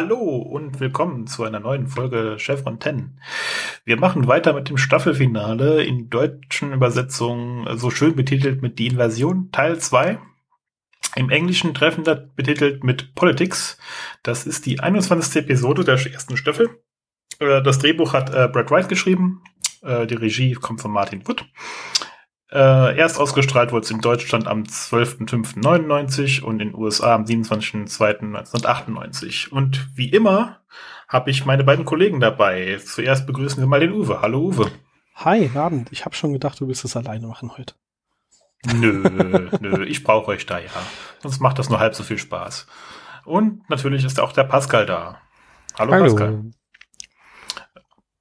hallo und willkommen zu einer neuen Folge Chevron 10. Wir machen weiter mit dem Staffelfinale in deutschen Übersetzungen so schön betitelt mit Die Invasion Teil 2. Im Englischen treffender betitelt mit Politics. Das ist die 21. Episode der ersten Staffel. Äh, das Drehbuch hat äh, Brad Wright geschrieben. Äh, die Regie kommt von Martin Wood. Äh, erst ausgestrahlt wurde es in Deutschland am 12.05.99 und in den USA am 27.02.1998. Und wie immer habe ich meine beiden Kollegen dabei. Zuerst begrüßen wir mal den Uwe. Hallo Uwe. Hi, Abend. Ich habe schon gedacht, du willst es alleine machen heute. Nö, nö, ich brauche euch da ja. Sonst macht das nur halb so viel Spaß. Und natürlich ist auch der Pascal da. Hallo, Hallo. Pascal.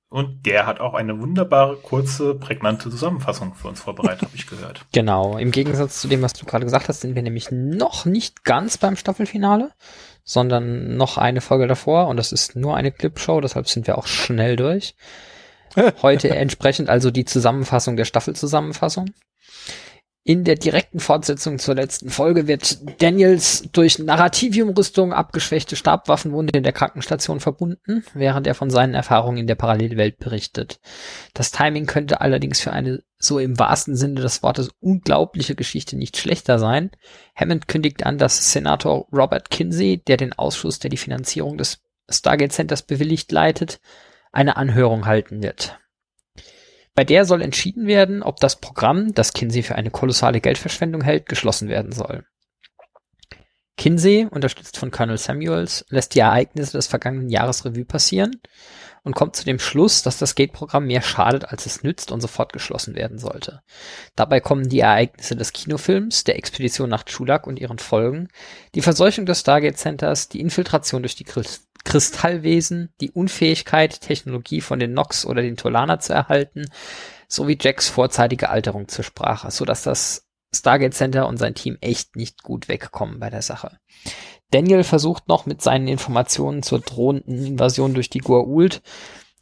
Und der hat auch eine wunderbare, kurze, prägnante Zusammenfassung für uns vorbereitet, habe ich gehört. Genau. Im Gegensatz zu dem, was du gerade gesagt hast, sind wir nämlich noch nicht ganz beim Staffelfinale, sondern noch eine Folge davor. Und das ist nur eine Clipshow, deshalb sind wir auch schnell durch. Heute entsprechend also die Zusammenfassung der Staffelzusammenfassung. In der direkten Fortsetzung zur letzten Folge wird Daniels durch Narrativium-Rüstung abgeschwächte Stabwaffenwunde in der Krankenstation verbunden, während er von seinen Erfahrungen in der Parallelwelt berichtet. Das Timing könnte allerdings für eine so im wahrsten Sinne des Wortes unglaubliche Geschichte nicht schlechter sein. Hammond kündigt an, dass Senator Robert Kinsey, der den Ausschuss, der die Finanzierung des Stargate Centers bewilligt leitet, eine Anhörung halten wird. Bei der soll entschieden werden, ob das Programm, das Kinsey für eine kolossale Geldverschwendung hält, geschlossen werden soll. Kinsey, unterstützt von Colonel Samuels, lässt die Ereignisse des vergangenen Jahres Revue passieren und kommt zu dem Schluss, dass das Gate-Programm mehr schadet, als es nützt und sofort geschlossen werden sollte. Dabei kommen die Ereignisse des Kinofilms, der Expedition nach Chulak und ihren Folgen, die Verseuchung des Stargate Centers, die Infiltration durch die Kristallwesen, die Unfähigkeit, Technologie von den Nox oder den Tolana zu erhalten, sowie Jacks vorzeitige Alterung zur Sprache, so dass das Stargate Center und sein Team echt nicht gut wegkommen bei der Sache. Daniel versucht noch mit seinen Informationen zur drohenden Invasion durch die Goa'uld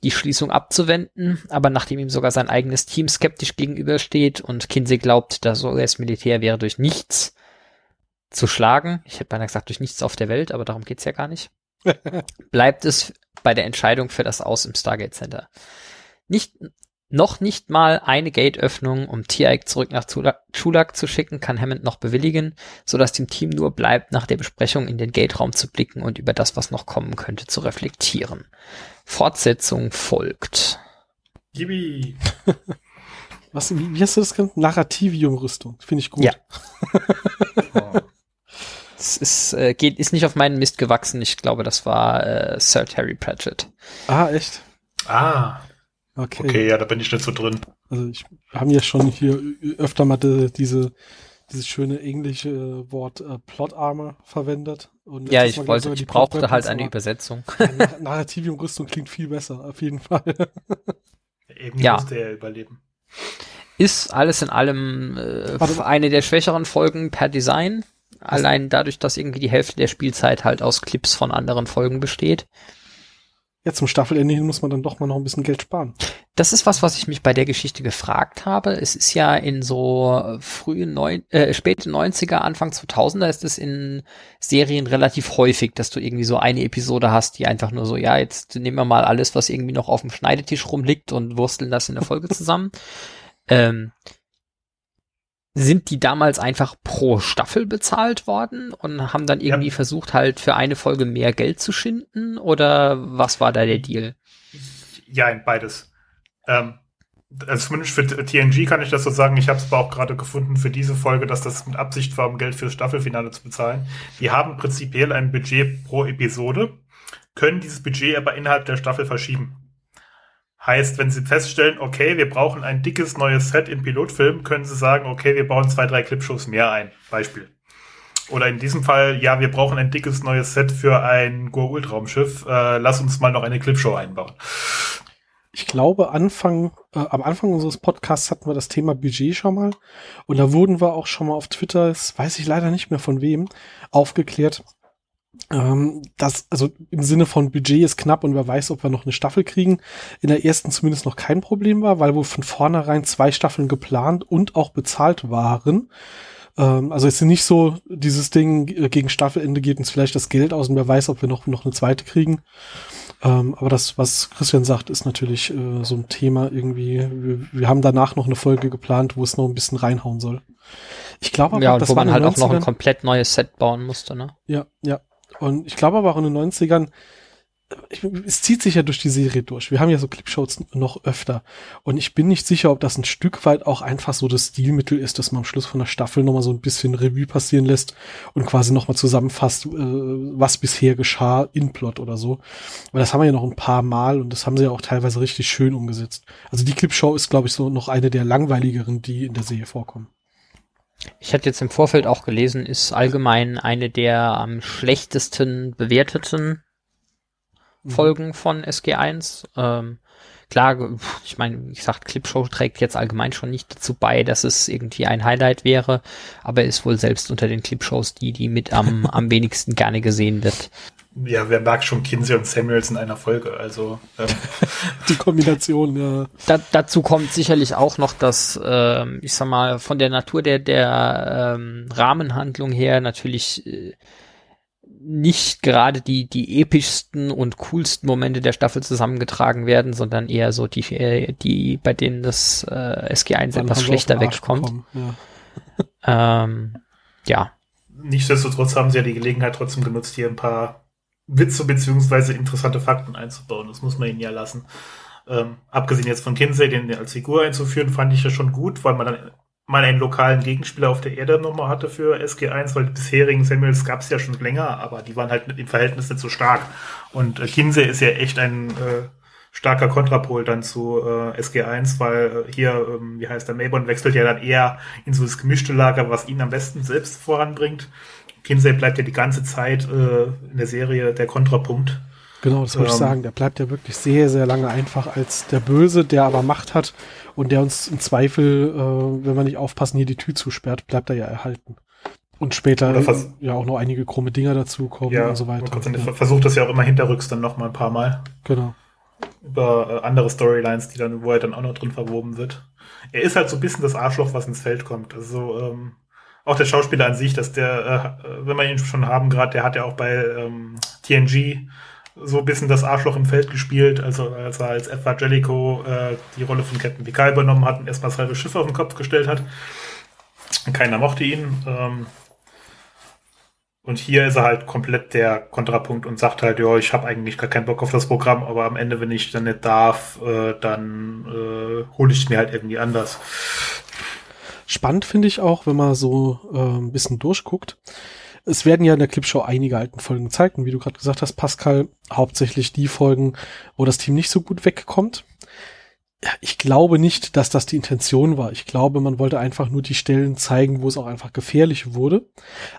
die Schließung abzuwenden, aber nachdem ihm sogar sein eigenes Team skeptisch gegenübersteht und Kinsey glaubt, das US-Militär wäre durch nichts zu schlagen, ich hätte beinahe gesagt durch nichts auf der Welt, aber darum geht's ja gar nicht, bleibt es bei der Entscheidung für das Aus im Stargate Center. Nicht, noch nicht mal eine Gate-Öffnung, um Tiaik zurück nach Chulak zu schicken, kann Hammond noch bewilligen, so dass dem Team nur bleibt, nach der Besprechung in den Gate-Raum zu blicken und über das, was noch kommen könnte, zu reflektieren. Fortsetzung folgt. Gibi. Was, wie, wie hast du das genannt? Narrativium-Rüstung. Finde ich gut. Ja. oh. Es ist, äh, geht, ist nicht auf meinen Mist gewachsen. Ich glaube, das war äh, Sir Terry Pratchett. Ah, echt? Ah. Okay. Okay, ja, da bin ich nicht so drin. Also ich haben ja schon hier öfter mal de, diese dieses schöne englische Wort äh, Plot Armor verwendet. Und ja, ich wollte, ich brauchte halt eine Übersetzung. Ja, Narrativium-Rüstung klingt viel besser, auf jeden Fall. Eben ja. musste er überleben. Ist alles in allem äh, eine der schwächeren Folgen per Design. Allein dadurch, dass irgendwie die Hälfte der Spielzeit halt aus Clips von anderen Folgen besteht. Ja, zum Staffelende hin muss man dann doch mal noch ein bisschen Geld sparen. Das ist was, was ich mich bei der Geschichte gefragt habe. Es ist ja in so frühen neun, äh, späte 90er, Anfang 2000er ist es in Serien relativ häufig, dass du irgendwie so eine Episode hast, die einfach nur so, ja, jetzt nehmen wir mal alles, was irgendwie noch auf dem Schneidetisch rumliegt und wursteln das in der Folge zusammen. ähm, sind die damals einfach pro Staffel bezahlt worden und haben dann irgendwie ja. versucht, halt für eine Folge mehr Geld zu schinden? Oder was war da der Deal? Ja, beides. Ähm, also zumindest für TNG kann ich das so sagen. Ich habe es aber auch gerade gefunden für diese Folge, dass das mit Absicht war, um Geld fürs Staffelfinale zu bezahlen. Die haben prinzipiell ein Budget pro Episode, können dieses Budget aber innerhalb der Staffel verschieben. Heißt, wenn Sie feststellen, okay, wir brauchen ein dickes neues Set im Pilotfilm, können Sie sagen, okay, wir bauen zwei, drei Clipshows mehr ein. Beispiel. Oder in diesem Fall, ja, wir brauchen ein dickes neues Set für ein Goa'uld-Raumschiff. Äh, lass uns mal noch eine Clipshow einbauen. Ich glaube, Anfang, äh, am Anfang unseres Podcasts hatten wir das Thema Budget schon mal. Und da wurden wir auch schon mal auf Twitter, das weiß ich leider nicht mehr von wem, aufgeklärt, ähm, das, also im Sinne von Budget ist knapp und wer weiß, ob wir noch eine Staffel kriegen. In der ersten zumindest noch kein Problem war, weil wohl von vornherein zwei Staffeln geplant und auch bezahlt waren. Ähm, also es ist nicht so, dieses Ding äh, gegen Staffelende geht uns vielleicht das Geld aus und wer weiß, ob wir noch, noch eine zweite kriegen. Ähm, aber das, was Christian sagt, ist natürlich äh, so ein Thema irgendwie. Wir, wir, haben danach noch eine Folge geplant, wo es noch ein bisschen reinhauen soll. Ich glaube aber, ja, das wo man halt auch noch ein komplett neues Set bauen musste, ne? Ja, ja. Und ich glaube aber auch in den 90ern, ich, es zieht sich ja durch die Serie durch. Wir haben ja so Clipshows noch öfter. Und ich bin nicht sicher, ob das ein Stück weit auch einfach so das Stilmittel ist, dass man am Schluss von der Staffel nochmal so ein bisschen Revue passieren lässt und quasi nochmal zusammenfasst, äh, was bisher geschah in Plot oder so. Aber das haben wir ja noch ein paar Mal und das haben sie ja auch teilweise richtig schön umgesetzt. Also die Clipshow ist, glaube ich, so noch eine der langweiligeren, die in der Serie vorkommen. Ich hatte jetzt im Vorfeld auch gelesen, ist allgemein eine der am schlechtesten bewerteten Mhm. Folgen von SG1. Ähm, klar, ich meine, ich sag, Clipshow trägt jetzt allgemein schon nicht dazu bei, dass es irgendwie ein Highlight wäre, aber ist wohl selbst unter den Clipshows die, die mit am, am wenigsten gerne gesehen wird. Ja, wer mag schon Kinsey und Samuels in einer Folge? Also ähm. die Kombination, ja. Da, dazu kommt sicherlich auch noch, dass ähm, ich sag mal von der Natur der der ähm, Rahmenhandlung her natürlich äh, nicht gerade die, die epischsten und coolsten Momente der Staffel zusammengetragen werden, sondern eher so die, äh, die bei denen das äh, SG1 Dann etwas schlechter wegkommt. Ja. ähm, ja. Nichtsdestotrotz haben sie ja die Gelegenheit trotzdem genutzt, hier ein paar Witze beziehungsweise interessante Fakten einzubauen. Das muss man ihnen ja lassen. Ähm, abgesehen jetzt von Kinsey, den als Figur einzuführen, fand ich ja schon gut, weil man dann mal einen lokalen Gegenspieler auf der Erde nochmal hatte für SG1, weil die bisherigen Samuels gab es ja schon länger, aber die waren halt im Verhältnis nicht so stark. Und äh, Kinsey ist ja echt ein äh, starker Kontrapol dann zu äh, SG1, weil äh, hier, ähm, wie heißt der, Maybon wechselt ja dann eher in so das gemischte Lager, was ihn am besten selbst voranbringt. Kinsey bleibt ja die ganze Zeit äh, in der Serie der Kontrapunkt. Genau, das wollte ähm, ich sagen. Der bleibt ja wirklich sehr, sehr lange einfach als der Böse, der aber Macht hat und der uns im Zweifel, äh, wenn wir nicht aufpassen, hier die Tür zusperrt, bleibt er ja erhalten. Und später ja auch noch einige krumme Dinger dazukommen ja, und so weiter. Ja. Versucht das ja auch immer hinterrücks dann noch mal ein paar Mal. Genau. Über äh, andere Storylines, die dann, wo er dann auch noch drin verwoben wird. Er ist halt so ein bisschen das Arschloch, was ins Feld kommt. Also ähm, auch der Schauspieler an sich, dass der, äh, wenn wir ihn schon haben gerade, der hat ja auch bei ähm, TNG so ein bisschen das Arschloch im Feld gespielt, also als er als Edward Jellicoe äh, die Rolle von Captain Picard übernommen hat und erstmal das halbe Schiff auf den Kopf gestellt hat. Keiner mochte ihn. Ähm, und hier ist er halt komplett der Kontrapunkt und sagt halt, ja, ich habe eigentlich gar keinen Bock auf das Programm, aber am Ende, wenn ich dann nicht darf, äh, dann äh, hole ich mir halt irgendwie anders. Spannend finde ich auch, wenn man so äh, ein bisschen durchguckt es werden ja in der Clipshow einige alten Folgen gezeigt und wie du gerade gesagt hast, Pascal, hauptsächlich die Folgen, wo das Team nicht so gut wegkommt. Ich glaube nicht, dass das die Intention war. Ich glaube, man wollte einfach nur die Stellen zeigen, wo es auch einfach gefährlich wurde.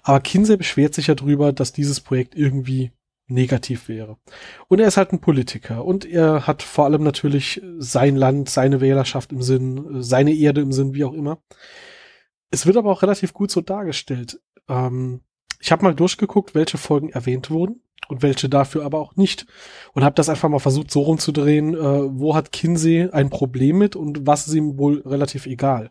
Aber Kinsey beschwert sich ja drüber, dass dieses Projekt irgendwie negativ wäre. Und er ist halt ein Politiker und er hat vor allem natürlich sein Land, seine Wählerschaft im Sinn, seine Erde im Sinn, wie auch immer. Es wird aber auch relativ gut so dargestellt. Ähm, ich habe mal durchgeguckt, welche Folgen erwähnt wurden und welche dafür aber auch nicht. Und habe das einfach mal versucht, so rumzudrehen, äh, wo hat Kinsey ein Problem mit und was ist ihm wohl relativ egal.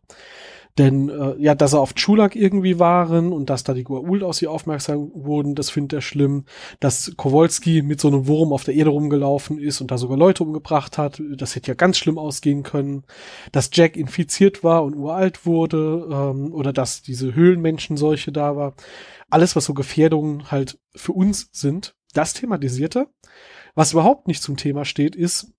Denn äh, ja, dass er auf Chulak irgendwie waren und dass da die Gua'uld aus ihr aufmerksam wurden, das findet er schlimm. Dass Kowalski mit so einem Wurm auf der Erde rumgelaufen ist und da sogar Leute umgebracht hat, das hätte ja ganz schlimm ausgehen können. Dass Jack infiziert war und uralt wurde ähm, oder dass diese Höhlenmenschenseuche da war. Alles, was so Gefährdungen halt für uns sind, das thematisierte. Was überhaupt nicht zum Thema steht, ist,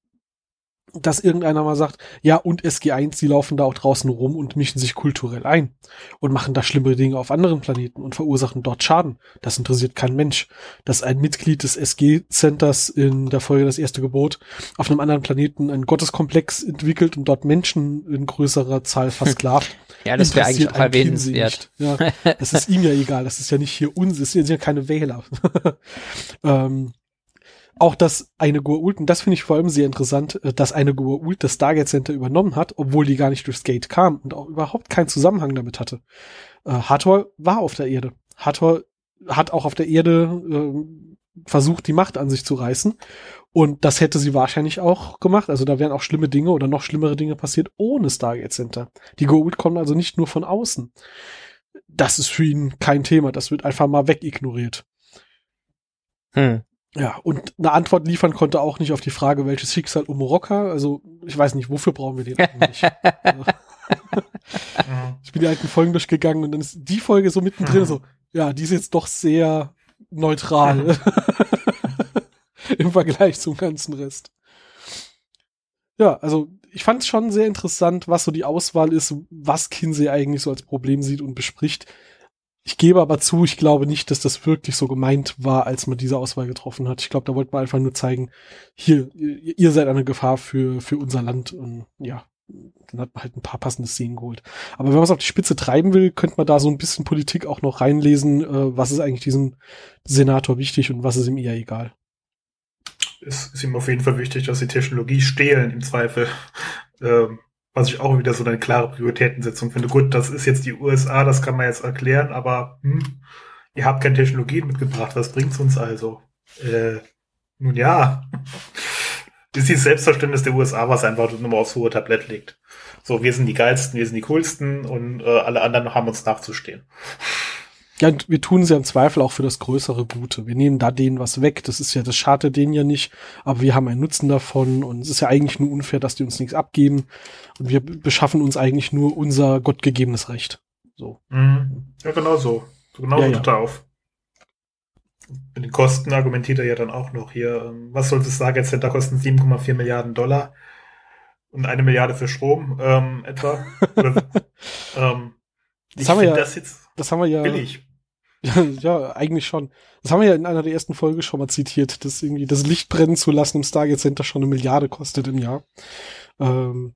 dass irgendeiner mal sagt, ja, und SG1, die laufen da auch draußen rum und mischen sich kulturell ein und machen da schlimme Dinge auf anderen Planeten und verursachen dort Schaden. Das interessiert kein Mensch. Dass ein Mitglied des SG-Centers in der Folge Das erste Gebot auf einem anderen Planeten einen Gotteskomplex entwickelt und dort Menschen in größerer Zahl versklavt. ja, das wäre eigentlich auch erwähnenswert. Ja, das ist ihm ja egal. Das ist ja nicht hier uns, das sind ja keine Wähler. ähm, auch, dass eine Goa'uld, und das finde ich vor allem sehr interessant, äh, dass eine Goa'uld das Stargate Center übernommen hat, obwohl die gar nicht durchs Gate kam und auch überhaupt keinen Zusammenhang damit hatte. Äh, Hathor war auf der Erde. Hathor hat auch auf der Erde äh, versucht, die Macht an sich zu reißen. Und das hätte sie wahrscheinlich auch gemacht. Also da wären auch schlimme Dinge oder noch schlimmere Dinge passiert ohne Stargate Center. Die Goa'uld kommen also nicht nur von außen das ist für ihn kein Thema. Das wird einfach mal wegignoriert. Hm. Ja, und eine Antwort liefern konnte auch nicht auf die Frage, welches Schicksal um Rocker. Also, ich weiß nicht, wofür brauchen wir den eigentlich? ich bin die alten Folgen durchgegangen und dann ist die Folge so mittendrin so, ja, die ist jetzt doch sehr neutral im Vergleich zum ganzen Rest. Ja, also ich fand es schon sehr interessant, was so die Auswahl ist, was Kinsey eigentlich so als Problem sieht und bespricht. Ich gebe aber zu, ich glaube nicht, dass das wirklich so gemeint war, als man diese Auswahl getroffen hat. Ich glaube, da wollte man einfach nur zeigen, hier, ihr seid eine Gefahr für, für unser Land. Und ja, dann hat man halt ein paar passende Szenen geholt. Aber wenn man es auf die Spitze treiben will, könnte man da so ein bisschen Politik auch noch reinlesen, äh, was ist eigentlich diesem Senator wichtig und was ist ihm eher egal. Es ist ihm auf jeden Fall wichtig, dass die Technologie stehlen im Zweifel. Ähm, was ich auch wieder so eine klare Prioritätensetzung finde. Gut, das ist jetzt die USA, das kann man jetzt erklären, aber hm, ihr habt keine Technologien mitgebracht, was bringt's uns also? Äh, nun ja ist dieses Selbstverständnis der USA, was einfach nur mal aufs hohe Tablett liegt. So, wir sind die geilsten, wir sind die coolsten und äh, alle anderen haben uns nachzustehen. Ja, und wir tun sie im Zweifel auch für das größere Gute. Wir nehmen da denen was weg. Das ist ja, das schadet denen ja nicht, aber wir haben einen Nutzen davon und es ist ja eigentlich nur unfair, dass die uns nichts abgeben und wir beschaffen uns eigentlich nur unser gottgegebenes Recht. So. Mhm. Ja, genau so. So genau ja, ja. auf. Mit den Kosten argumentiert er ja dann auch noch hier. Ähm, was soll das Lagercenter kosten? 7,4 Milliarden Dollar und eine Milliarde für Strom ähm, etwa. Oder, ähm, das haben wir ja, das, jetzt das haben wir ja, billig. Ja, ja, eigentlich schon. Das haben wir ja in einer der ersten Folgen schon mal zitiert, dass irgendwie das Licht brennen zu lassen im Stargate Center schon eine Milliarde kostet im Jahr. Ähm,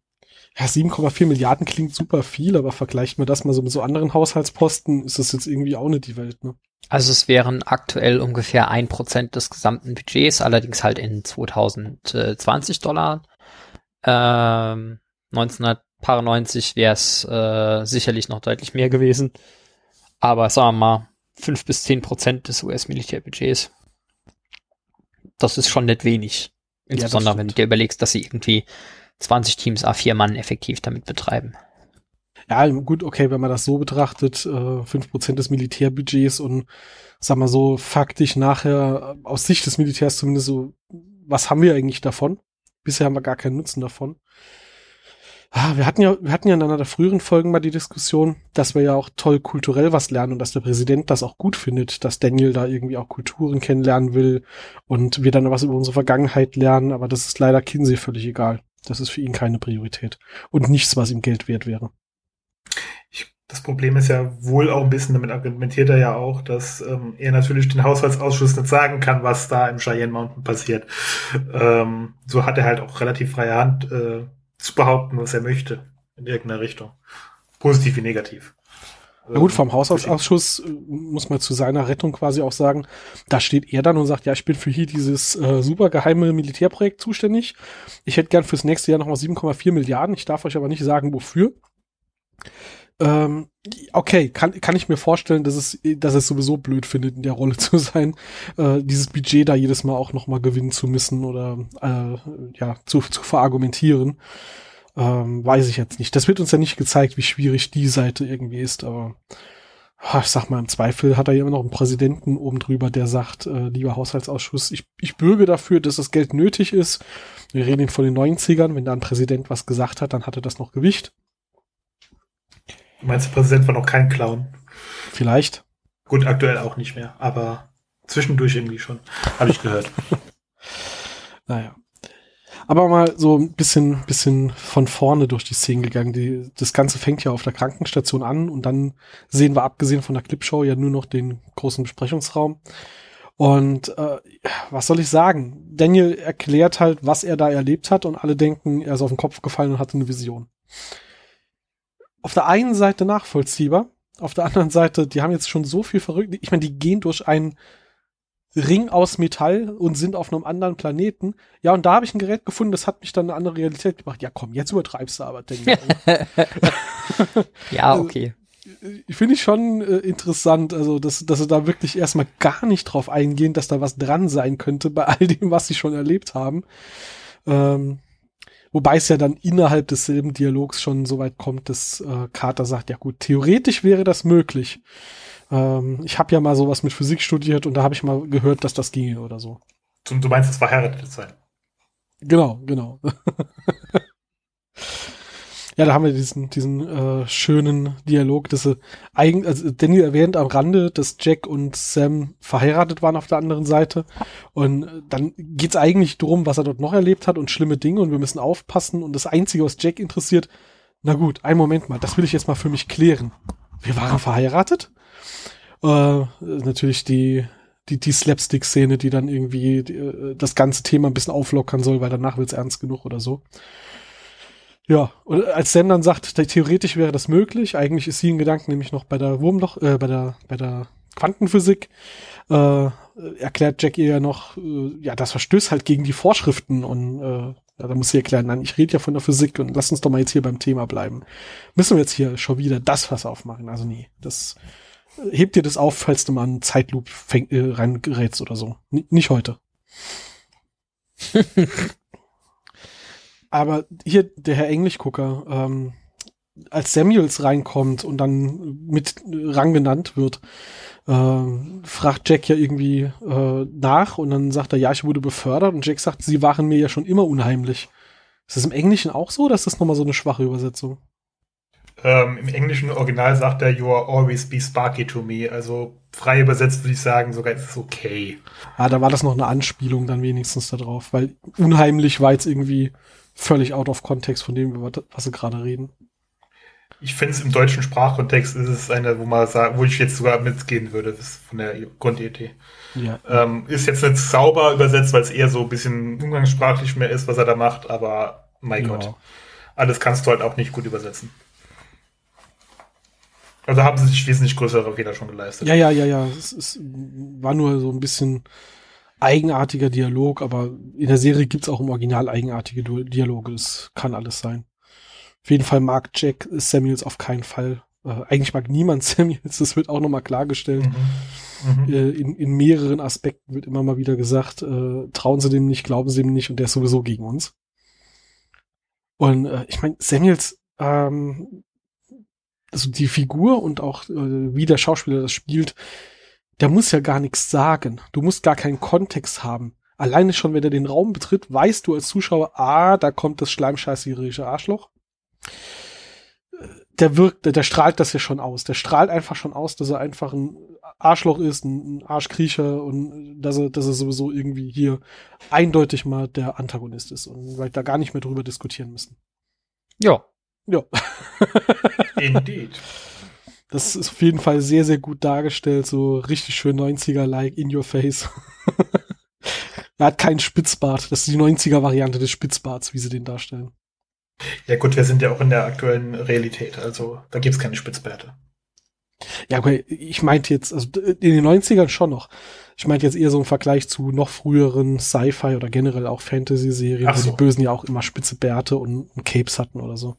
ja, 7,4 Milliarden klingt super viel, aber vergleicht man das mal so mit so anderen Haushaltsposten, ist das jetzt irgendwie auch nicht die Welt, ne? Also es wären aktuell ungefähr ein Prozent des gesamten Budgets, allerdings halt in 2020 Dollar. Ähm, 1990 wäre es äh, sicherlich noch deutlich mehr gewesen. Aber sagen wir mal, fünf bis zehn Prozent des US-Militärbudgets. Das ist schon nicht wenig. Insbesondere ja, wenn du dir überlegst, dass sie irgendwie 20 Teams A4 Mann effektiv damit betreiben. Ja, gut, okay, wenn man das so betrachtet, äh, fünf Prozent des Militärbudgets und sag mal so faktisch nachher äh, aus Sicht des Militärs zumindest so, was haben wir eigentlich davon? Bisher haben wir gar keinen Nutzen davon. Ah, wir hatten ja, wir hatten ja in einer der früheren Folgen mal die Diskussion, dass wir ja auch toll kulturell was lernen und dass der Präsident das auch gut findet, dass Daniel da irgendwie auch Kulturen kennenlernen will und wir dann was über unsere Vergangenheit lernen, aber das ist leider Kinsey völlig egal. Das ist für ihn keine Priorität und nichts, was ihm Geld wert wäre das Problem ist ja wohl auch ein bisschen, damit argumentiert er ja auch, dass ähm, er natürlich den Haushaltsausschuss nicht sagen kann, was da im Cheyenne Mountain passiert. Ähm, so hat er halt auch relativ freie Hand äh, zu behaupten, was er möchte, in irgendeiner Richtung. Positiv wie negativ. Na gut, vom Haushaltsausschuss äh, muss man zu seiner Rettung quasi auch sagen, da steht er dann und sagt, ja, ich bin für hier dieses äh, super geheime Militärprojekt zuständig. Ich hätte gern fürs nächste Jahr nochmal 7,4 Milliarden. Ich darf euch aber nicht sagen, wofür. Ähm, okay, kann, kann ich mir vorstellen, dass es, dass es sowieso blöd findet, in der Rolle zu sein, äh, dieses Budget da jedes Mal auch nochmal gewinnen zu müssen oder äh, ja, zu, zu verargumentieren. Ähm, weiß ich jetzt nicht. Das wird uns ja nicht gezeigt, wie schwierig die Seite irgendwie ist, aber ich sag mal, im Zweifel hat er ja immer noch einen Präsidenten oben drüber, der sagt, äh, lieber Haushaltsausschuss, ich, ich bürge dafür, dass das Geld nötig ist. Wir reden von den 90ern, wenn da ein Präsident was gesagt hat, dann hatte das noch Gewicht. Du meinst, der Präsident war noch kein Clown? Vielleicht. Gut, aktuell auch nicht mehr, aber zwischendurch irgendwie schon. Habe ich gehört. naja. Aber mal so ein bisschen, bisschen von vorne durch die Szene gegangen. Die, das Ganze fängt ja auf der Krankenstation an und dann sehen wir abgesehen von der Clipshow ja nur noch den großen Besprechungsraum. Und äh, was soll ich sagen? Daniel erklärt halt, was er da erlebt hat und alle denken, er ist auf den Kopf gefallen und hatte eine Vision auf der einen Seite nachvollziehbar, auf der anderen Seite, die haben jetzt schon so viel verrückt. Ich meine, die gehen durch einen Ring aus Metall und sind auf einem anderen Planeten. Ja, und da habe ich ein Gerät gefunden, das hat mich dann eine andere Realität gebracht. Ja, komm, jetzt übertreibst du aber, denke ich. ja, okay. Also, Finde ich schon äh, interessant, also dass, dass sie da wirklich erstmal gar nicht drauf eingehen, dass da was dran sein könnte bei all dem, was sie schon erlebt haben. Ähm, Wobei es ja dann innerhalb desselben Dialogs schon so weit kommt, dass äh, Carter sagt, ja gut, theoretisch wäre das möglich. Ähm, ich habe ja mal sowas mit Physik studiert und da habe ich mal gehört, dass das ginge oder so. Du, du meinst, es verheiratet sein? Genau, genau. Ja, da haben wir diesen, diesen äh, schönen Dialog, dass sie eigen, also Danny erwähnt am Rande, dass Jack und Sam verheiratet waren auf der anderen Seite. Und äh, dann geht's eigentlich darum, was er dort noch erlebt hat und schlimme Dinge und wir müssen aufpassen. Und das Einzige, was Jack interessiert, na gut, einen Moment mal, das will ich jetzt mal für mich klären. Wir waren verheiratet? Äh, natürlich die, die, die Slapstick-Szene, die dann irgendwie die, äh, das ganze Thema ein bisschen auflockern soll, weil danach wird's ernst genug oder so. Ja, und als Sam dann sagt, theoretisch wäre das möglich, eigentlich ist sie in Gedanken nämlich noch bei der Wurmloch, äh, bei der, bei der Quantenphysik, äh, erklärt Jack ihr ja noch, äh, ja, das verstößt halt gegen die Vorschriften und äh, ja, da muss sie erklären, nein, ich rede ja von der Physik und lass uns doch mal jetzt hier beim Thema bleiben. Müssen wir jetzt hier schon wieder das Fass aufmachen? Also nee, das äh, hebt dir das auf, falls du mal einen Zeitloop fäng, äh, reingerätst oder so. N nicht heute. Aber hier der Herr Englischgucker, ähm, als Samuels reinkommt und dann mit Rang genannt wird, äh, fragt Jack ja irgendwie äh, nach und dann sagt er, ja, ich wurde befördert und Jack sagt, sie waren mir ja schon immer unheimlich. Ist das im Englischen auch so oder ist das nochmal so eine schwache Übersetzung? Ähm, Im englischen Original sagt er, you are always be sparky to me. Also frei übersetzt würde ich sagen, sogar ist es okay. Ah, da war das noch eine Anspielung dann wenigstens darauf, weil unheimlich war jetzt irgendwie völlig out of context von dem, was sie gerade reden. Ich finde es im deutschen Sprachkontext ist es eine, wo man sagt, wo ich jetzt sogar mitgehen würde, von der Grundidee. Ja. Ähm, ist jetzt nicht sauber übersetzt, weil es eher so ein bisschen umgangssprachlich mehr ist, was er da macht, aber mein ja. Gott. Alles kannst du halt auch nicht gut übersetzen. Also haben sie sich wesentlich größere Fehler schon geleistet. Ja, ja, ja, ja. Es, es war nur so ein bisschen eigenartiger Dialog, aber in der Serie gibt's auch im Original eigenartige Dialoge. Es kann alles sein. Auf jeden Fall mag Jack Samuels auf keinen Fall. Äh, eigentlich mag niemand Samuels, das wird auch nochmal klargestellt. Mhm. Mhm. Äh, in, in mehreren Aspekten wird immer mal wieder gesagt, äh, trauen sie dem nicht, glauben sie dem nicht und der ist sowieso gegen uns. Und äh, ich meine, Samuels, ähm, also die Figur und auch äh, wie der Schauspieler das spielt, der muss ja gar nichts sagen. Du musst gar keinen Kontext haben. Alleine schon, wenn er den Raum betritt, weißt du als Zuschauer, ah, da kommt das schleimscheißerische Arschloch. Der wirkt, der, der strahlt das ja schon aus. Der strahlt einfach schon aus, dass er einfach ein Arschloch ist, ein Arschkriecher und dass er, dass er sowieso irgendwie hier eindeutig mal der Antagonist ist und weil da gar nicht mehr drüber diskutieren müssen. Ja. Ja. Indeed. Das ist auf jeden Fall sehr, sehr gut dargestellt, so richtig schön 90er-like in your face. er hat keinen Spitzbart. Das ist die 90er-Variante des Spitzbarts, wie sie den darstellen. Ja gut, wir sind ja auch in der aktuellen Realität, also da gibt's keine Spitzbärte. Ja, okay, ich meinte jetzt, also in den 90ern schon noch. Ich meinte jetzt eher so im Vergleich zu noch früheren Sci-Fi oder generell auch Fantasy-Serien, so. wo die Bösen ja auch immer spitze Bärte und, und Capes hatten oder so.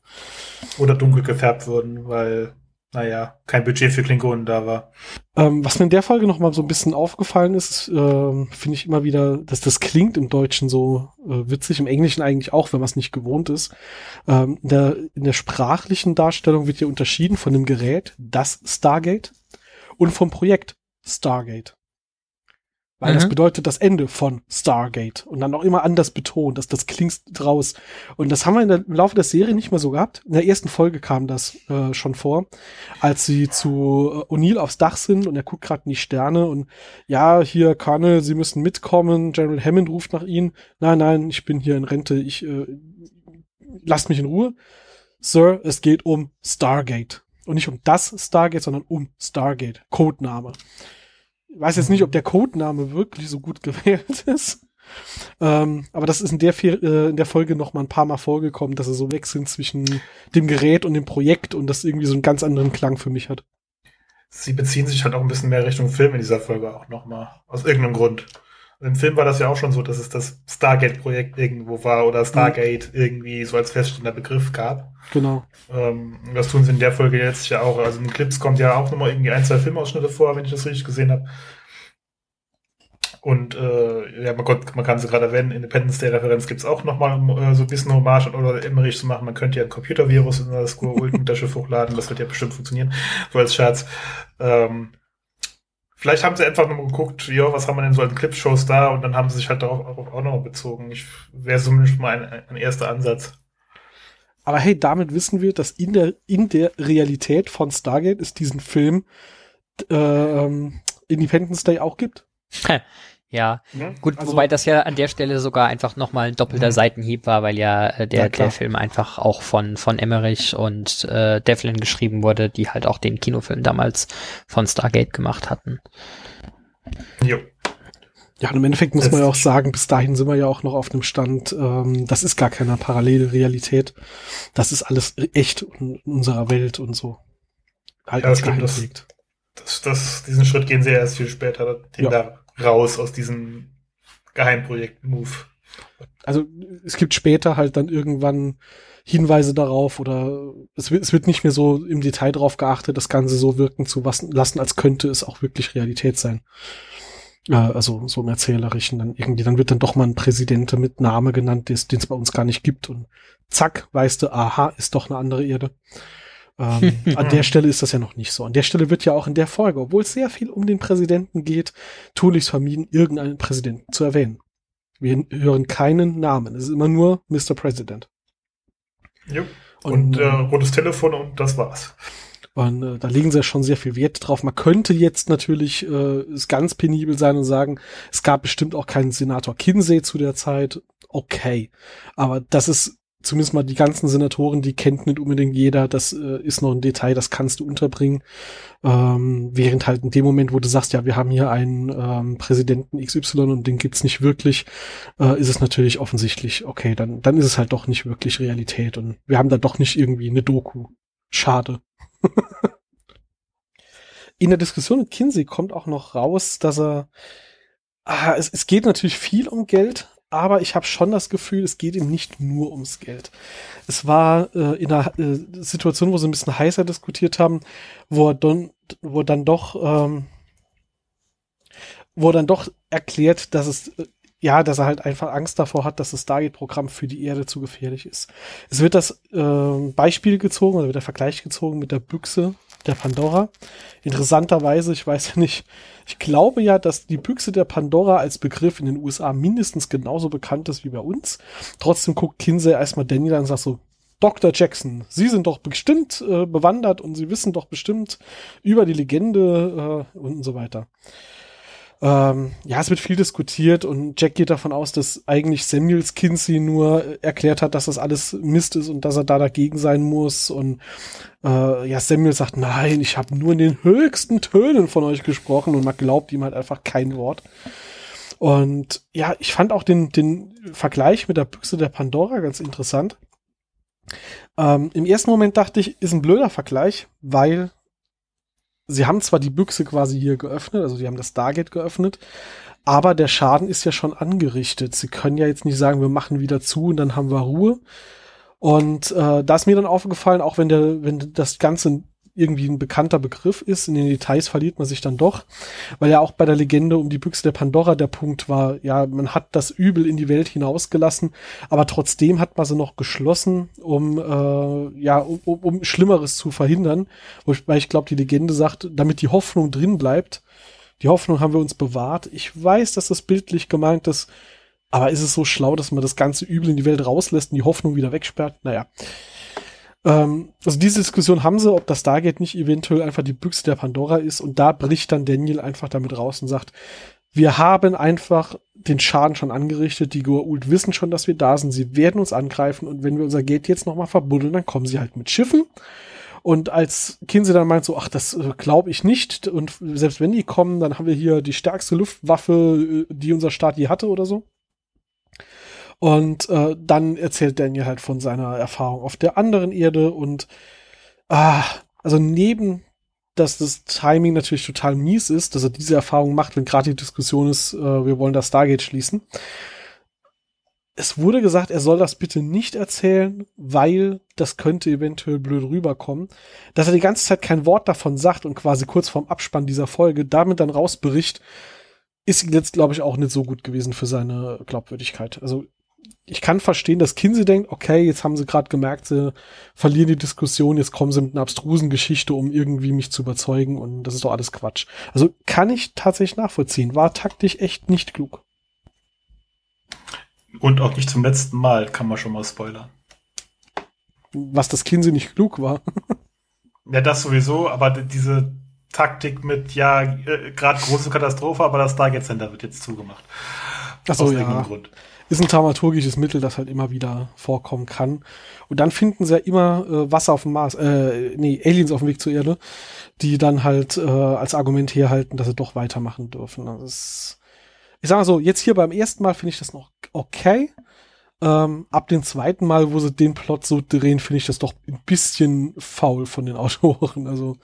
Oder dunkel gefärbt wurden, weil naja, kein Budget für Klingonen da war. Ähm, was mir in der Folge noch mal so ein bisschen aufgefallen ist, äh, finde ich immer wieder, dass das klingt im Deutschen so äh, witzig, im Englischen eigentlich auch, wenn man es nicht gewohnt ist. Ähm, in, der, in der sprachlichen Darstellung wird hier unterschieden von dem Gerät, das Stargate, und vom Projekt Stargate. Weil mhm. das bedeutet das Ende von Stargate und dann auch immer anders betont, dass das klingt raus. Und das haben wir der, im Laufe der Serie nicht mehr so gehabt. In der ersten Folge kam das äh, schon vor, als sie zu äh, O'Neill aufs Dach sind und er guckt gerade in die Sterne und ja, hier Colonel, Sie müssen mitkommen. General Hammond ruft nach Ihnen. Nein, nein, ich bin hier in Rente. Ich äh, lasst mich in Ruhe. Sir, es geht um Stargate. Und nicht um das Stargate, sondern um Stargate. Codename. Ich weiß jetzt nicht, ob der Codename wirklich so gut gewählt ist. Ähm, aber das ist in der, äh, in der Folge noch mal ein paar Mal vorgekommen, dass er so wechseln zwischen dem Gerät und dem Projekt und das irgendwie so einen ganz anderen Klang für mich hat. Sie beziehen sich halt auch ein bisschen mehr Richtung Film in dieser Folge auch noch mal. Aus irgendeinem Grund. Im Film war das ja auch schon so, dass es das Stargate-Projekt irgendwo war oder Stargate mhm. irgendwie so als feststehender Begriff gab. Genau. Ähm, das tun sie in der Folge jetzt ja auch. Also in Clips kommt ja auch nochmal irgendwie ein, zwei Filmausschnitte vor, wenn ich das richtig gesehen habe. Und äh, ja, man, Gott, man kann sie gerade erwähnen, Independence Day-Referenz gibt's auch nochmal, um äh, so ein bisschen Hommage oder Emmerich zu machen. Man könnte ja ein Computervirus in das Ultimate-Schiff hochladen, das wird ja bestimmt funktionieren, so als Scherz. Ähm, vielleicht haben sie einfach nochmal geguckt, ja, was haben wir denn so an Clipshows da und dann haben sie sich halt darauf auch, auch noch bezogen. Ich wäre zumindest mal ein, ein erster Ansatz. Aber hey, damit wissen wir, dass in der, in der Realität von Stargate es diesen Film äh, Independence Day auch gibt. Ja, ja gut, also, wobei das ja an der Stelle sogar einfach nochmal ein doppelter mhm. Seitenhieb war, weil ja äh, der, ja, der Film einfach auch von, von Emmerich und äh, Devlin geschrieben wurde, die halt auch den Kinofilm damals von Stargate gemacht hatten. Jo. Ja, und im Endeffekt muss das man ja auch sagen, bis dahin sind wir ja auch noch auf einem Stand, ähm, das ist gar keine parallele Realität. Das ist alles echt in unserer Welt und so. Halt ja, stimmt, das, das, das, diesen Schritt gehen sie erst viel später, den ja. da raus aus diesem Geheimprojekt-Move. Also es gibt später halt dann irgendwann Hinweise darauf oder es wird, es wird nicht mehr so im Detail darauf geachtet, das Ganze so wirken zu lassen, als könnte es auch wirklich Realität sein. Äh, also so im Erzählerischen dann irgendwie, dann wird dann doch mal ein Präsident mit Name genannt, den es bei uns gar nicht gibt und zack, weißt du, aha, ist doch eine andere Erde. Ähm, an der Stelle ist das ja noch nicht so. An der Stelle wird ja auch in der Folge, obwohl es sehr viel um den Präsidenten geht, tunlichst vermieden, irgendeinen Präsidenten zu erwähnen. Wir hören keinen Namen. Es ist immer nur Mr. President. Jo. Und, und äh, rotes Telefon und das war's. Und äh, da legen sie ja schon sehr viel Wert drauf. Man könnte jetzt natürlich äh, es ganz penibel sein und sagen, es gab bestimmt auch keinen Senator Kinsey zu der Zeit. Okay. Aber das ist zumindest mal die ganzen Senatoren, die kennt nicht unbedingt jeder. Das äh, ist noch ein Detail, das kannst du unterbringen. Ähm, während halt in dem Moment, wo du sagst, ja, wir haben hier einen ähm, Präsidenten XY und den gibt's nicht wirklich, äh, ist es natürlich offensichtlich, okay, dann, dann ist es halt doch nicht wirklich Realität und wir haben da doch nicht irgendwie eine Doku. Schade. in der Diskussion mit Kinsey kommt auch noch raus, dass er ah, es, es geht natürlich viel um Geld, aber ich habe schon das Gefühl, es geht ihm nicht nur ums Geld. Es war äh, in einer äh, Situation, wo sie ein bisschen heißer diskutiert haben, wo er, don, wo er dann doch, ähm, wo er dann doch erklärt, dass es äh, ja, dass er halt einfach Angst davor hat, dass das Stargate-Programm für die Erde zu gefährlich ist. Es wird das äh, Beispiel gezogen, oder wird der Vergleich gezogen mit der Büchse der Pandora. Interessanterweise, ich weiß ja nicht, ich glaube ja, dass die Büchse der Pandora als Begriff in den USA mindestens genauso bekannt ist wie bei uns. Trotzdem guckt Kinsey erstmal Daniel an und sagt so, Dr. Jackson, Sie sind doch bestimmt äh, bewandert und Sie wissen doch bestimmt über die Legende äh, und so weiter. Ähm, ja, es wird viel diskutiert und Jack geht davon aus, dass eigentlich Samuels Kinsey nur erklärt hat, dass das alles Mist ist und dass er da dagegen sein muss. Und äh, ja, Samuel sagt, nein, ich habe nur in den höchsten Tönen von euch gesprochen und man glaubt ihm halt einfach kein Wort. Und ja, ich fand auch den, den Vergleich mit der Büchse der Pandora ganz interessant. Ähm, Im ersten Moment dachte ich, ist ein blöder Vergleich, weil sie haben zwar die Büchse quasi hier geöffnet, also die haben das Stargate geöffnet, aber der Schaden ist ja schon angerichtet. Sie können ja jetzt nicht sagen, wir machen wieder zu und dann haben wir Ruhe. Und äh, da ist mir dann aufgefallen, auch wenn der, wenn das Ganze irgendwie ein bekannter Begriff ist. In den Details verliert man sich dann doch, weil ja auch bei der Legende um die Büchse der Pandora der Punkt war, ja, man hat das Übel in die Welt hinausgelassen, aber trotzdem hat man sie noch geschlossen, um äh, ja, um, um Schlimmeres zu verhindern. Wobei ich glaube, die Legende sagt, damit die Hoffnung drin bleibt. Die Hoffnung haben wir uns bewahrt. Ich weiß, dass das bildlich gemeint ist, aber ist es so schlau, dass man das ganze Übel in die Welt rauslässt und die Hoffnung wieder wegsperrt? Naja. Ähm, also diese Diskussion haben sie, ob das Stargate nicht eventuell einfach die Büchse der Pandora ist. Und da bricht dann Daniel einfach damit raus und sagt, wir haben einfach den Schaden schon angerichtet, die Goa'uld wissen schon, dass wir da sind, sie werden uns angreifen. Und wenn wir unser Gate jetzt nochmal verbuddeln, dann kommen sie halt mit Schiffen. Und als Kinsey dann meint so, ach, das äh, glaube ich nicht. Und selbst wenn die kommen, dann haben wir hier die stärkste Luftwaffe, äh, die unser Staat je hatte oder so. Und äh, dann erzählt Daniel halt von seiner Erfahrung auf der anderen Erde und ah, also neben dass das Timing natürlich total mies ist, dass er diese Erfahrung macht, wenn gerade die Diskussion ist, äh, wir wollen das Stargate schließen. Es wurde gesagt, er soll das bitte nicht erzählen, weil das könnte eventuell blöd rüberkommen. Dass er die ganze Zeit kein Wort davon sagt und quasi kurz vorm Abspann dieser Folge damit dann rausbericht, ist jetzt, glaube ich, auch nicht so gut gewesen für seine Glaubwürdigkeit. Also ich kann verstehen, dass Kinsey denkt, okay, jetzt haben sie gerade gemerkt, sie verlieren die Diskussion, jetzt kommen sie mit einer abstrusen Geschichte, um irgendwie mich zu überzeugen und das ist doch alles Quatsch. Also kann ich tatsächlich nachvollziehen. War taktisch echt nicht klug. Und auch nicht zum letzten Mal, kann man schon mal spoilern. Was das Kinsey nicht klug war. ja, das sowieso, aber diese Taktik mit, ja, äh, gerade große Katastrophe, aber das Stargate Center wird jetzt zugemacht. Ach so, ja. Grund ist ein dramaturgisches Mittel, das halt immer wieder vorkommen kann. Und dann finden sie ja immer äh, Wasser auf dem Mars, äh, nee, Aliens auf dem Weg zur Erde, die dann halt äh, als Argument herhalten, dass sie doch weitermachen dürfen. Das ist, ich sag mal so, jetzt hier beim ersten Mal finde ich das noch okay. Ähm, ab dem zweiten Mal, wo sie den Plot so drehen, finde ich das doch ein bisschen faul von den Autoren. Also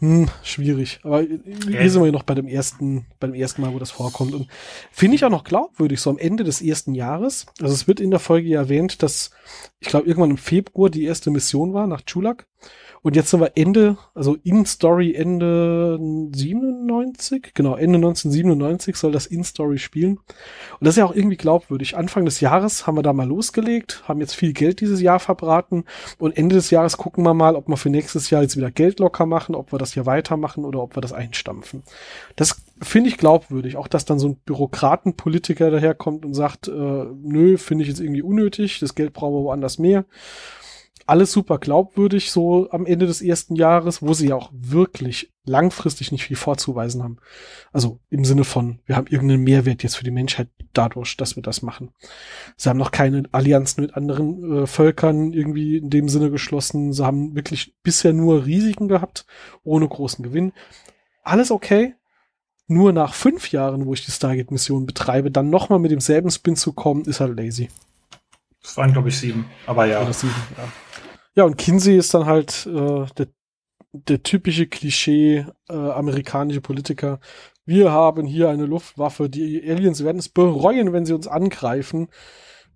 hm, schwierig. Aber hier sind wir noch bei dem ersten, beim ersten Mal, wo das vorkommt. Und finde ich auch noch glaubwürdig, so am Ende des ersten Jahres. Also es wird in der Folge ja erwähnt, dass ich glaube irgendwann im Februar die erste Mission war nach Chulak. Und jetzt sind wir Ende, also In-Story Ende 97, genau, Ende 1997 soll das In-Story spielen. Und das ist ja auch irgendwie glaubwürdig. Anfang des Jahres haben wir da mal losgelegt, haben jetzt viel Geld dieses Jahr verbraten und Ende des Jahres gucken wir mal, ob wir für nächstes Jahr jetzt wieder Geld locker machen, ob wir das hier weitermachen oder ob wir das einstampfen. Das finde ich glaubwürdig. Auch, dass dann so ein Bürokratenpolitiker daherkommt und sagt, äh, nö, finde ich jetzt irgendwie unnötig, das Geld brauchen wir woanders mehr alles super glaubwürdig so am Ende des ersten Jahres, wo sie ja auch wirklich langfristig nicht viel vorzuweisen haben. Also im Sinne von, wir haben irgendeinen Mehrwert jetzt für die Menschheit dadurch, dass wir das machen. Sie haben noch keine Allianzen mit anderen äh, Völkern irgendwie in dem Sinne geschlossen. Sie haben wirklich bisher nur Risiken gehabt, ohne großen Gewinn. Alles okay. Nur nach fünf Jahren, wo ich die Stargate-Mission betreibe, dann nochmal mit demselben Spin zu kommen, ist halt lazy. Das waren, glaube ich, sieben. Aber ja. Oder sieben, ja. Ja, und Kinsey ist dann halt äh, der, der typische Klischee äh, amerikanische Politiker. Wir haben hier eine Luftwaffe, die Aliens werden es bereuen, wenn sie uns angreifen.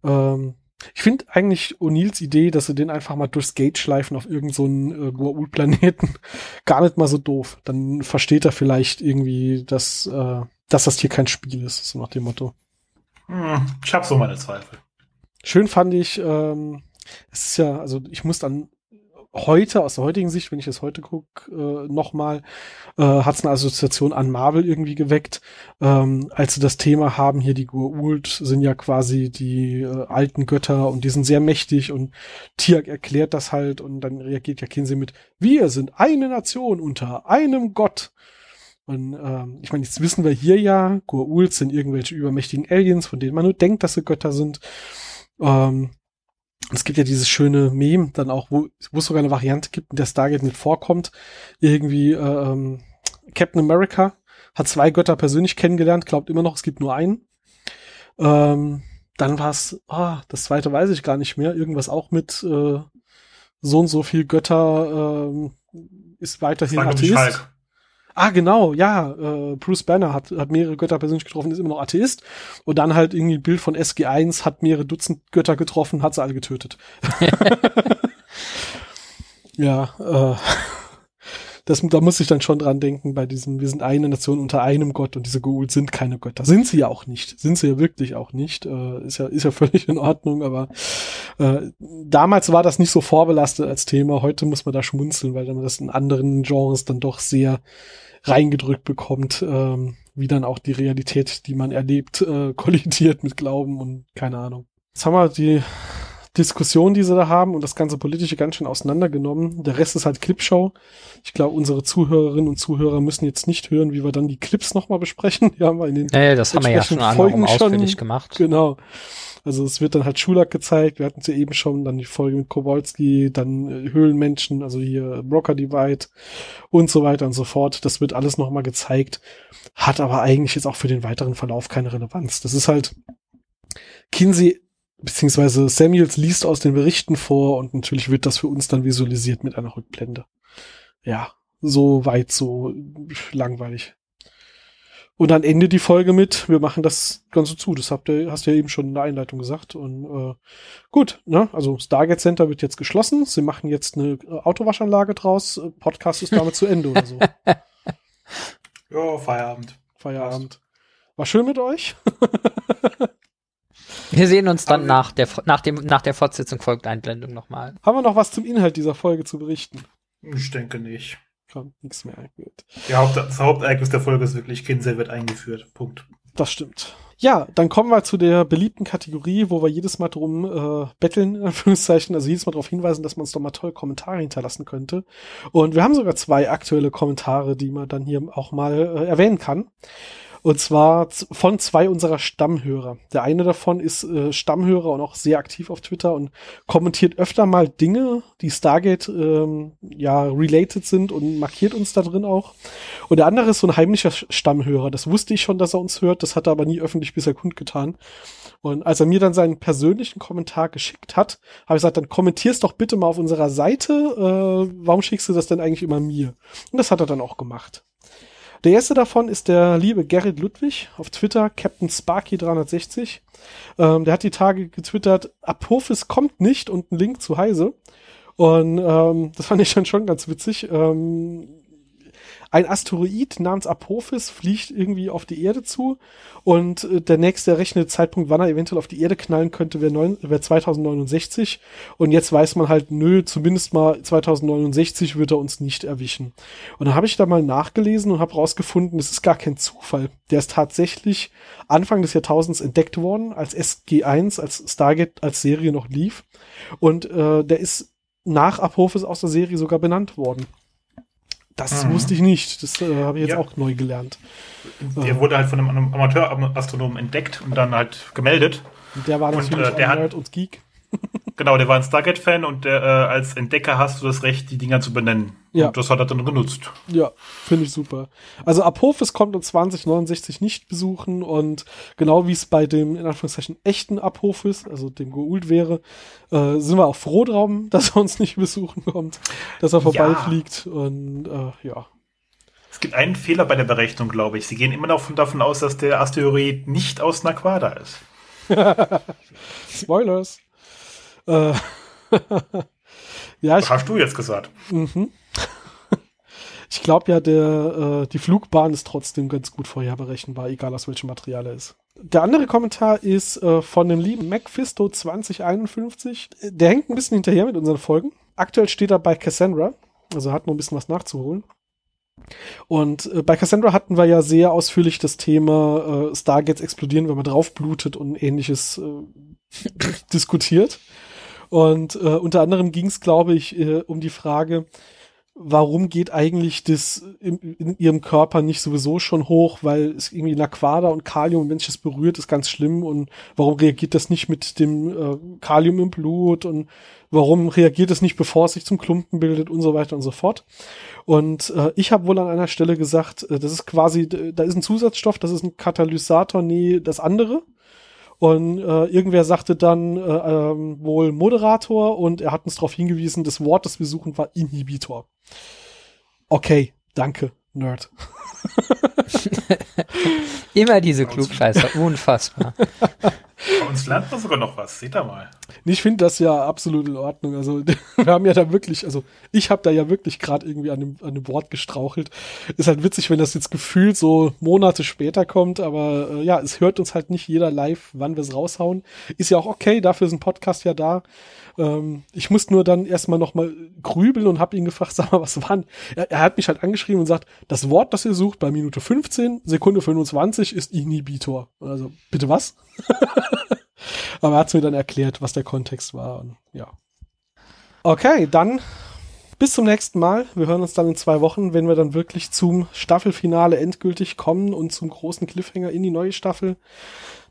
Ähm, ich finde eigentlich O'Neills Idee, dass sie den einfach mal durchs Gate schleifen auf irgendeinen so äh, Goa'uld-Planeten, gar nicht mal so doof. Dann versteht er vielleicht irgendwie, dass, äh, dass das hier kein Spiel ist, so nach dem Motto. Hm, ich habe so meine Zweifel. Schön fand ich, ähm, es ist ja, also ich muss dann heute, aus der heutigen Sicht, wenn ich das heute gucke, äh, nochmal, äh, hat es eine Assoziation an Marvel irgendwie geweckt. Ähm, als sie das Thema haben, hier die Goa'uld sind ja quasi die äh, alten Götter und die sind sehr mächtig und Tiak erklärt das halt und dann reagiert ja Kinsey mit, wir sind eine Nation unter einem Gott. Und ähm, ich meine, jetzt wissen wir hier ja, Goa'uld sind irgendwelche übermächtigen Aliens, von denen man nur denkt, dass sie Götter sind. Ähm, es gibt ja dieses schöne Meme dann auch, wo, wo es sogar eine Variante gibt, in der Stargate mit vorkommt. Irgendwie äh, ähm, Captain America hat zwei Götter persönlich kennengelernt, glaubt immer noch, es gibt nur einen. Ähm, dann war es, ah, das zweite weiß ich gar nicht mehr, irgendwas auch mit äh, so und so viel Götter äh, ist weiterhin Atheist. Ah, genau, ja, äh, Bruce Banner hat, hat mehrere Götter persönlich getroffen, ist immer noch Atheist. Und dann halt irgendwie ein Bild von SG1, hat mehrere Dutzend Götter getroffen, hat sie alle getötet. ja, äh, das, da muss ich dann schon dran denken bei diesem, wir sind eine Nation unter einem Gott und diese Goa'uld sind keine Götter. Sind sie ja auch nicht. Sind sie ja wirklich auch nicht. Äh, ist ja, ist ja völlig in Ordnung, aber äh, damals war das nicht so vorbelastet als Thema. Heute muss man da schmunzeln, weil man das in anderen Genres dann doch sehr reingedrückt bekommt, ähm, wie dann auch die Realität, die man erlebt, äh, kollidiert mit Glauben und keine Ahnung. Jetzt haben wir die Diskussion, die sie da haben und das ganze Politische ganz schön auseinandergenommen. Der Rest ist halt Clipshow. Ich glaube, unsere Zuhörerinnen und Zuhörer müssen jetzt nicht hören, wie wir dann die Clips nochmal besprechen. Die haben wir in den naja, das haben wir ja schon Folgen ausführlich schon, gemacht. Genau. Also es wird dann halt Schulak gezeigt, wir hatten sie eben schon, dann die Folge mit Kowalski, dann äh, Höhlenmenschen, also hier Broker Divide und so weiter und so fort. Das wird alles nochmal gezeigt, hat aber eigentlich jetzt auch für den weiteren Verlauf keine Relevanz. Das ist halt, Kinsey beziehungsweise Samuels liest aus den Berichten vor und natürlich wird das für uns dann visualisiert mit einer Rückblende. Ja, so weit, so langweilig. Und dann endet die Folge mit, wir machen das Ganze zu. Das habt ihr, hast du ja eben schon in der Einleitung gesagt. Und äh, gut, ne? Also Stargate Center wird jetzt geschlossen. Sie machen jetzt eine äh, Autowaschanlage draus. Podcast ist damit zu Ende oder so. Ja, Feierabend. Feierabend. War schön mit euch. Wir sehen uns dann nach der, nach, dem, nach der Fortsetzung folgt Einblendung nochmal. Haben wir noch was zum Inhalt dieser Folge zu berichten? Ich denke nicht. Kommt nichts mehr. Gut. Ja, Haupt, das Hauptereignis der Folge ist wirklich, Kinsey wird eingeführt. Punkt. Das stimmt. Ja, dann kommen wir zu der beliebten Kategorie, wo wir jedes Mal drum äh, betteln, in Anführungszeichen, also jedes Mal darauf hinweisen, dass man uns doch mal toll Kommentare hinterlassen könnte. Und wir haben sogar zwei aktuelle Kommentare, die man dann hier auch mal äh, erwähnen kann. Und zwar von zwei unserer Stammhörer. Der eine davon ist äh, Stammhörer und auch sehr aktiv auf Twitter und kommentiert öfter mal Dinge, die Stargate ähm, ja related sind und markiert uns da drin auch. Und der andere ist so ein heimlicher Stammhörer. Das wusste ich schon, dass er uns hört. Das hat er aber nie öffentlich bisher kundgetan. Und als er mir dann seinen persönlichen Kommentar geschickt hat, habe ich gesagt, dann kommentier's doch bitte mal auf unserer Seite. Äh, warum schickst du das denn eigentlich immer mir? Und das hat er dann auch gemacht. Der erste davon ist der liebe Gerrit Ludwig auf Twitter, Captain Sparky360. Ähm, der hat die Tage getwittert, Apophis kommt nicht und ein Link zu Heise. Und ähm, das fand ich dann schon ganz witzig. Ähm, ein Asteroid namens Apophis fliegt irgendwie auf die Erde zu und äh, der nächste errechnete Zeitpunkt, wann er eventuell auf die Erde knallen könnte, wäre wär 2069 und jetzt weiß man halt, nö, zumindest mal 2069 wird er uns nicht erwischen. Und dann habe ich da mal nachgelesen und habe rausgefunden, das ist gar kein Zufall. Der ist tatsächlich Anfang des Jahrtausends entdeckt worden, als SG1, als Stargate als Serie noch lief und äh, der ist nach Apophis aus der Serie sogar benannt worden. Das mhm. wusste ich nicht. Das äh, habe ich jetzt ja. auch neu gelernt. Der wurde halt von einem Amateurastronomen entdeckt und dann halt gemeldet. Und der war natürlich und, äh, der hat, und Geek. Genau, der war ein Stargate-Fan und der, äh, als Entdecker hast du das Recht, die Dinger zu benennen. Ja. Und das hat er dann genutzt. Ja, finde ich super. Also Apophis kommt uns 2069 nicht besuchen und genau wie es bei dem, in Anführungszeichen, echten Apophis, also dem Geult wäre, äh, sind wir auch froh drum, dass er uns nicht besuchen kommt, dass er vorbeifliegt ja. und äh, ja. Es gibt einen Fehler bei der Berechnung, glaube ich. Sie gehen immer noch davon aus, dass der Asteroid nicht aus Naquada ist. Spoilers. Äh, ja, ich, Hast du jetzt gesagt? Mhm. Ich glaube ja, der, äh, die Flugbahn ist trotzdem ganz gut vorher berechenbar, egal aus welchem Material er ist. Der andere Kommentar ist äh, von dem lieben Macfisto 2051. Der hängt ein bisschen hinterher mit unseren Folgen. Aktuell steht er bei Cassandra, also hat noch ein bisschen was nachzuholen. Und äh, bei Cassandra hatten wir ja sehr ausführlich das Thema äh, Stargates explodieren, wenn man draufblutet und ähnliches äh, diskutiert. Und äh, unter anderem ging es, glaube ich, äh, um die Frage, warum geht eigentlich das in, in, ihrem Körper nicht sowieso schon hoch, weil es irgendwie Naquada und Kalium, wenn sich das berührt, ist ganz schlimm und warum reagiert das nicht mit dem äh, Kalium im Blut und warum reagiert es nicht, bevor es sich zum Klumpen bildet und so weiter und so fort. Und äh, ich habe wohl an einer Stelle gesagt, äh, das ist quasi, da ist ein Zusatzstoff, das ist ein Katalysator, nee, das andere. Und äh, irgendwer sagte dann äh, ähm, wohl Moderator und er hat uns darauf hingewiesen, das Wort, das wir suchen, war Inhibitor. Okay, danke, Nerd. Immer diese Klugscheißer, unfassbar. Bei uns lernt man sogar noch was, seht ihr mal. Ich finde das ja absolut in Ordnung. Also wir haben ja da wirklich, also ich habe da ja wirklich gerade irgendwie an dem, an dem Wort gestrauchelt. Ist halt witzig, wenn das jetzt gefühlt so Monate später kommt, aber äh, ja, es hört uns halt nicht jeder live, wann wir es raushauen. Ist ja auch okay, dafür ist ein Podcast ja da. Ähm, ich muss nur dann erstmal nochmal grübeln und habe ihn gefragt, sag mal, was war er, er hat mich halt angeschrieben und sagt, das Wort, das ihr sucht bei Minute 15, Sekunde 25 ist Inhibitor. Also, bitte was? Aber er hat mir dann erklärt, was der Kontext war. Und, ja. Okay, dann bis zum nächsten Mal. Wir hören uns dann in zwei Wochen, wenn wir dann wirklich zum Staffelfinale endgültig kommen und zum großen Cliffhanger in die neue Staffel.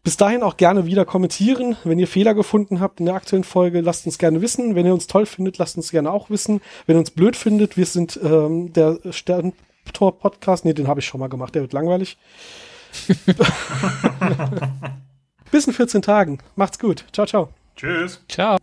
Bis dahin auch gerne wieder kommentieren. Wenn ihr Fehler gefunden habt in der aktuellen Folge, lasst uns gerne wissen. Wenn ihr uns toll findet, lasst uns gerne auch wissen. Wenn ihr uns blöd findet, wir sind ähm, der Sterntor-Podcast. Nee, den habe ich schon mal gemacht. Der wird langweilig. Bis in 14 Tagen. Macht's gut. Ciao, ciao. Tschüss. Ciao.